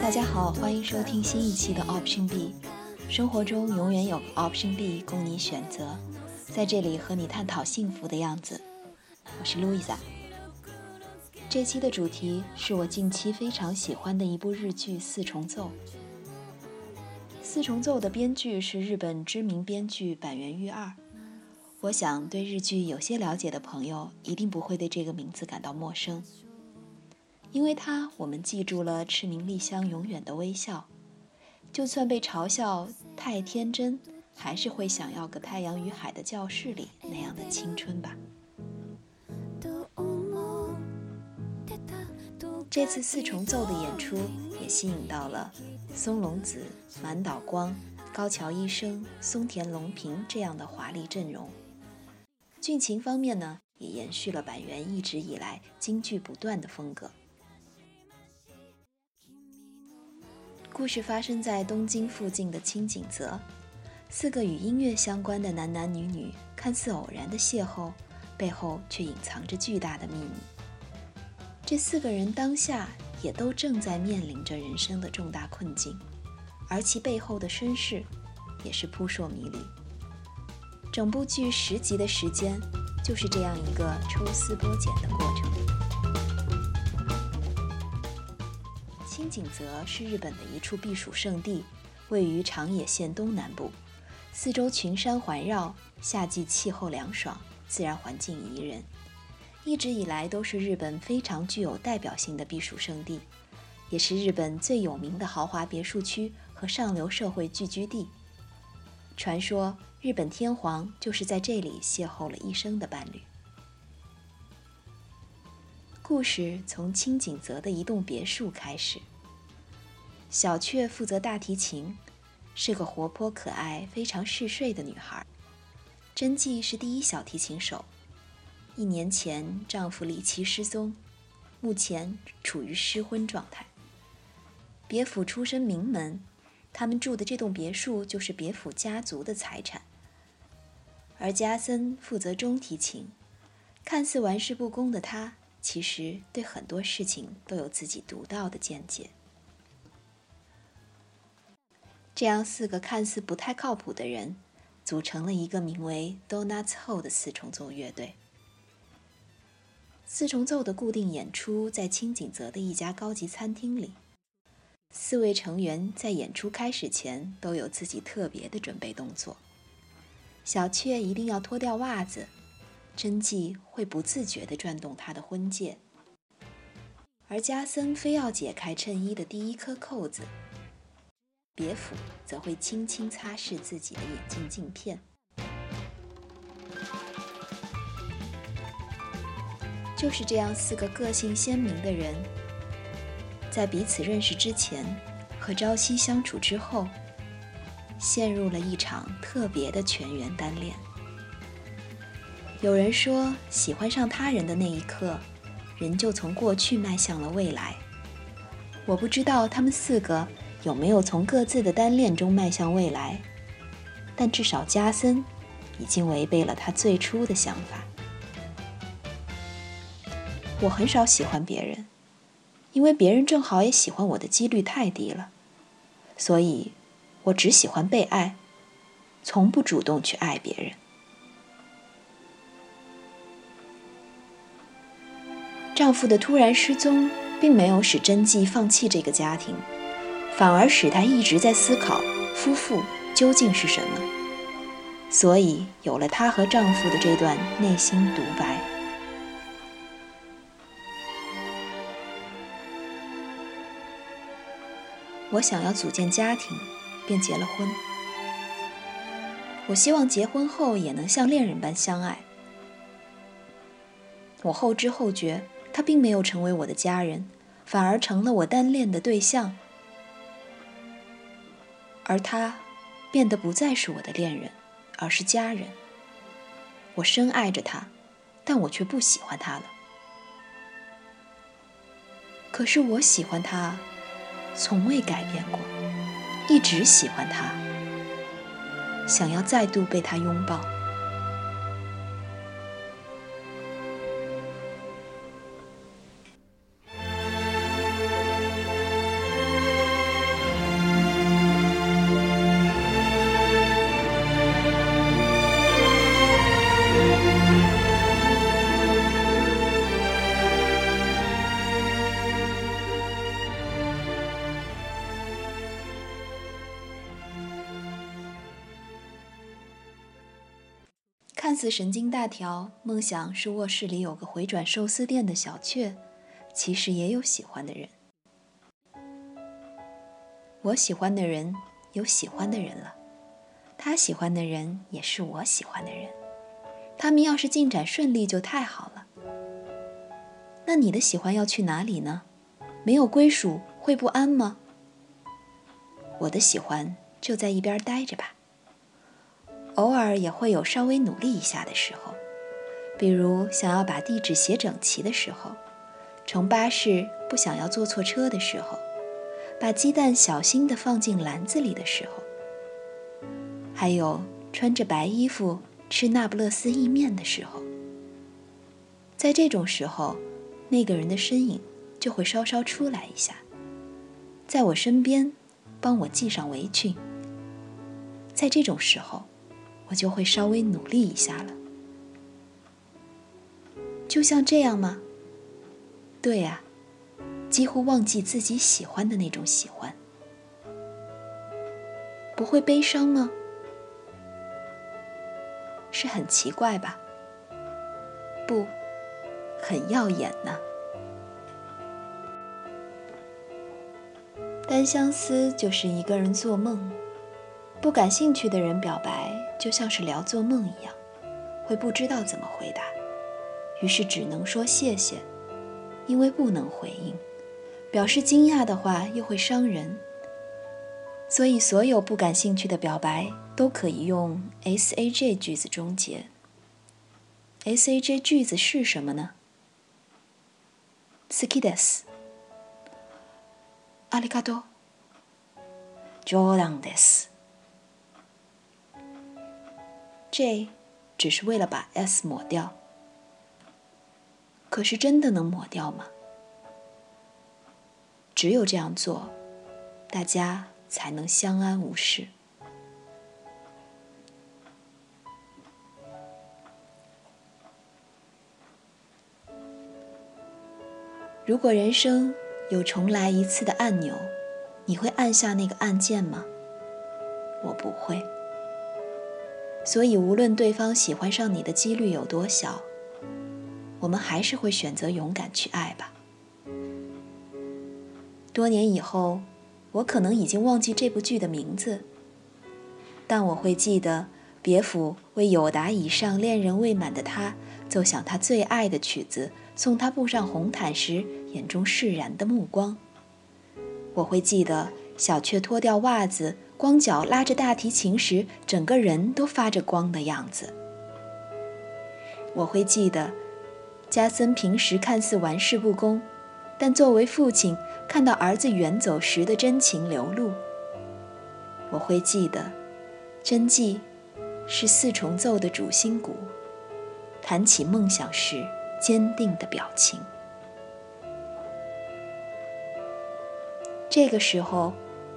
大家好，欢迎收听新一期的 Option B。生活中永远有个 Option B 供你选择，在这里和你探讨幸福的样子。我是路易莎。这期的主题是我近期非常喜欢的一部日剧《四重奏》。《四重奏》的编剧是日本知名编剧板垣裕二。我想对日剧有些了解的朋友一定不会对这个名字感到陌生。因为它，我们记住了赤名莉香永远的微笑，就算被嘲笑太天真，还是会想要个太阳与海的教室里那样的青春吧。这次四重奏的演出也吸引到了松隆子、满岛光、高桥医生、松田龙平这样的华丽阵容。剧情方面呢，也延续了板垣一直以来京剧不断的风格。故事发生在东京附近的清景泽，四个与音乐相关的男男女女看似偶然的邂逅，背后却隐藏着巨大的秘密。这四个人当下也都正在面临着人生的重大困境，而其背后的身世也是扑朔迷离。整部剧十集的时间，就是这样一个抽丝剥茧的过程。清井泽是日本的一处避暑胜地，位于长野县东南部，四周群山环绕，夏季气候凉爽，自然环境宜人，一直以来都是日本非常具有代表性的避暑胜地，也是日本最有名的豪华别墅区和上流社会聚居地。传说日本天皇就是在这里邂逅了一生的伴侣。故事从清景泽的一栋别墅开始。小雀负责大提琴，是个活泼可爱、非常嗜睡的女孩。真纪是第一小提琴手。一年前，丈夫离奇失踪，目前处于失婚状态。别府出身名门，他们住的这栋别墅就是别府家族的财产。而加森负责中提琴，看似玩世不恭的他。其实对很多事情都有自己独到的见解。这样四个看似不太靠谱的人，组成了一个名为 Donuts Hole 的四重奏乐队。四重奏的固定演出在清景泽的一家高级餐厅里。四位成员在演出开始前都有自己特别的准备动作。小雀一定要脱掉袜子。真纪会不自觉地转动他的婚戒，而加森非要解开衬衣的第一颗扣子，别府则会轻轻擦拭自己的眼镜镜片。就是这样，四个个性鲜明的人，在彼此认识之前和朝夕相处之后，陷入了一场特别的全员单恋。有人说，喜欢上他人的那一刻，人就从过去迈向了未来。我不知道他们四个有没有从各自的单恋中迈向未来，但至少加森已经违背了他最初的想法。我很少喜欢别人，因为别人正好也喜欢我的几率太低了，所以我只喜欢被爱，从不主动去爱别人。丈夫的突然失踪，并没有使真纪放弃这个家庭，反而使她一直在思考夫妇究竟是什么。所以有了她和丈夫的这段内心独白。我想要组建家庭，便结了婚。我希望结婚后也能像恋人般相爱。我后知后觉。他并没有成为我的家人，反而成了我单恋的对象，而他变得不再是我的恋人，而是家人。我深爱着他，但我却不喜欢他了。可是我喜欢他，从未改变过，一直喜欢他，想要再度被他拥抱。看似神经大条，梦想是卧室里有个回转寿司店的小雀，其实也有喜欢的人。我喜欢的人有喜欢的人了，他喜欢的人也是我喜欢的人。他们要是进展顺利就太好了。那你的喜欢要去哪里呢？没有归属会不安吗？我的喜欢就在一边待着吧。偶尔也会有稍微努力一下的时候，比如想要把地址写整齐的时候，乘巴士不想要坐错车的时候，把鸡蛋小心地放进篮子里的时候，还有穿着白衣服吃那不勒斯意面的时候。在这种时候，那个人的身影就会稍稍出来一下，在我身边，帮我系上围裙。在这种时候。就会稍微努力一下了，就像这样吗？对呀，几乎忘记自己喜欢的那种喜欢，不会悲伤吗？是很奇怪吧？不，很耀眼呢。单相思就是一个人做梦。不感兴趣的人表白，就像是聊做梦一样，会不知道怎么回答，于是只能说谢谢，因为不能回应。表示惊讶的话又会伤人，所以所有不感兴趣的表白都可以用 S A J 句子终结。S A J 句子是什么呢？好きです。ありがとう。冗談です。 J 只是为了把 S 抹掉，可是真的能抹掉吗？只有这样做，大家才能相安无事。如果人生有重来一次的按钮，你会按下那个按键吗？我不会。所以，无论对方喜欢上你的几率有多小，我们还是会选择勇敢去爱吧。多年以后，我可能已经忘记这部剧的名字，但我会记得别府为有达以上恋人未满的他奏响他最爱的曲子，送他步上红毯时眼中释然的目光。我会记得小雀脱掉袜子。光脚拉着大提琴时，整个人都发着光的样子。我会记得，加森平时看似玩世不恭，但作为父亲看到儿子远走时的真情流露。我会记得，真纪是四重奏的主心骨，谈起梦想时坚定的表情。这个时候。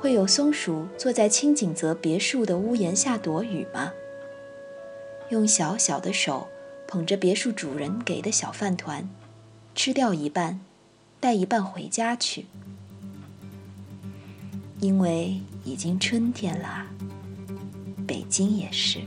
会有松鼠坐在清景泽别墅的屋檐下躲雨吗？用小小的手捧着别墅主人给的小饭团，吃掉一半，带一半回家去。因为已经春天啦，北京也是。